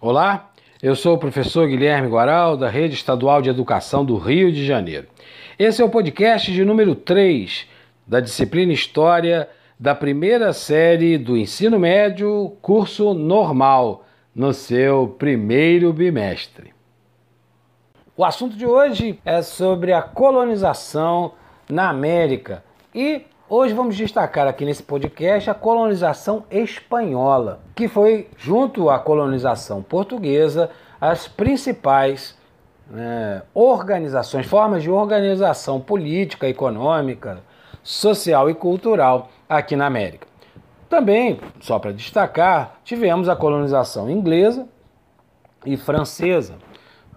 Olá, eu sou o professor Guilherme Guaral, da Rede Estadual de Educação do Rio de Janeiro. Esse é o podcast de número 3 da disciplina História da primeira série do ensino médio, curso normal, no seu primeiro bimestre. O assunto de hoje é sobre a colonização na América e Hoje vamos destacar aqui nesse podcast a colonização espanhola, que foi, junto à colonização portuguesa, as principais né, organizações, formas de organização política, econômica, social e cultural aqui na América. Também, só para destacar, tivemos a colonização inglesa e francesa.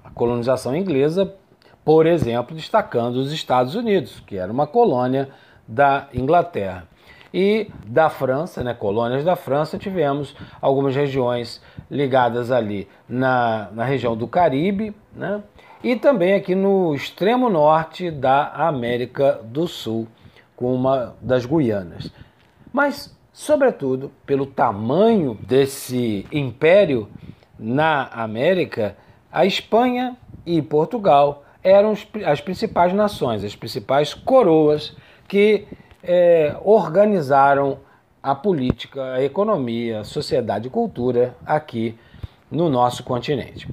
A colonização inglesa, por exemplo, destacando os Estados Unidos, que era uma colônia da Inglaterra. E da França, né, colônias da França, tivemos algumas regiões ligadas ali na, na região do Caribe, né, e também aqui no extremo norte da América do Sul, com uma das Guianas. Mas, sobretudo, pelo tamanho desse império na América, a Espanha e Portugal eram as principais nações, as principais coroas que é, organizaram a política, a economia, a sociedade e cultura aqui no nosso continente.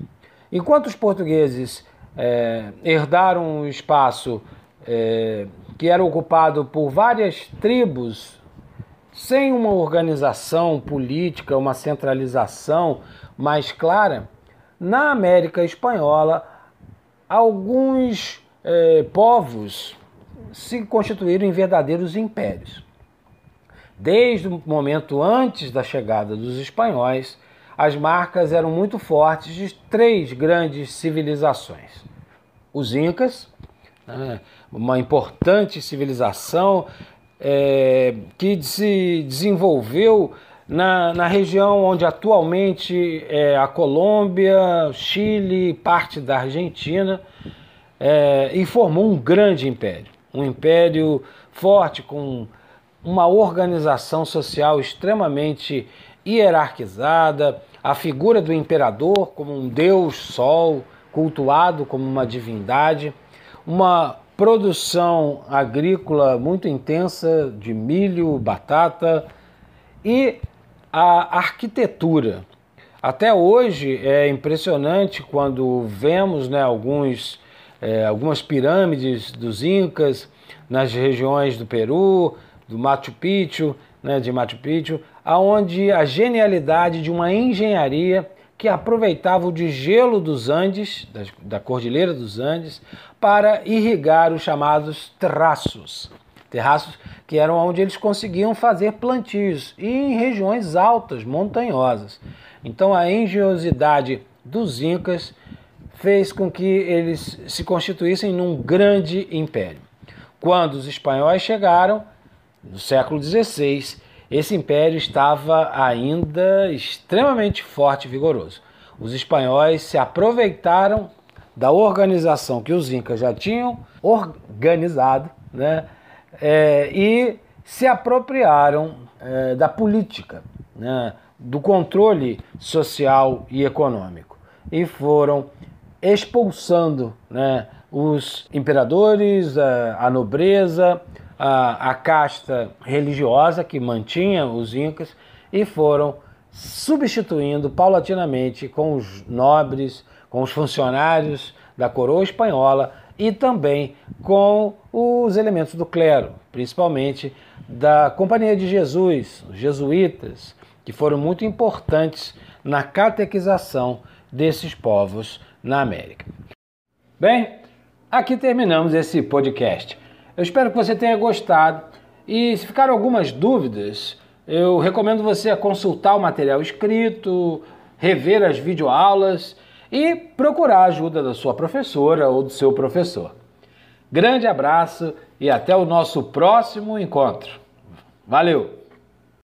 Enquanto os portugueses é, herdaram um espaço é, que era ocupado por várias tribos, sem uma organização política, uma centralização mais clara, na América Espanhola, alguns é, povos se constituíram em verdadeiros impérios. Desde o momento antes da chegada dos espanhóis, as marcas eram muito fortes de três grandes civilizações: os Incas, né, uma importante civilização é, que se desenvolveu na, na, região onde atualmente é a Colômbia, Chile, parte da Argentina, é, e formou um grande império um império forte com uma organização social extremamente hierarquizada, a figura do imperador como um deus sol, cultuado como uma divindade, uma produção agrícola muito intensa de milho, batata e a arquitetura. Até hoje é impressionante quando vemos né, alguns é, algumas pirâmides dos Incas nas regiões do Peru, do Machu Picchu, né, de Machu Picchu, aonde a genialidade de uma engenharia que aproveitava o degelo dos Andes, da, da Cordilheira dos Andes, para irrigar os chamados terraços. Terraços que eram onde eles conseguiam fazer plantios e em regiões altas, montanhosas. Então a engenhosidade dos Incas fez com que eles se constituíssem num grande império. Quando os espanhóis chegaram, no século XVI, esse império estava ainda extremamente forte e vigoroso. Os espanhóis se aproveitaram da organização que os incas já tinham organizado né, é, e se apropriaram é, da política, né, do controle social e econômico e foram expulsando né, os imperadores, a, a nobreza, a, a, casta religiosa que mantinha os incas e foram substituindo paulatinamente com os nobres, com os funcionários da coroa espanhola e também com os elementos do clero, principalmente da Companhia de Jesus, os jesuítas, que foram muito importantes na catequização desses povos na América. Bem, aqui terminamos esse podcast. Eu espero que você tenha gostado e se ficaram algumas dúvidas, eu recomendo você consultar o material escrito, rever as videoaulas e procurar a ajuda da sua professora ou do seu professor. Grande abraço e até o nosso próximo encontro. Valeu!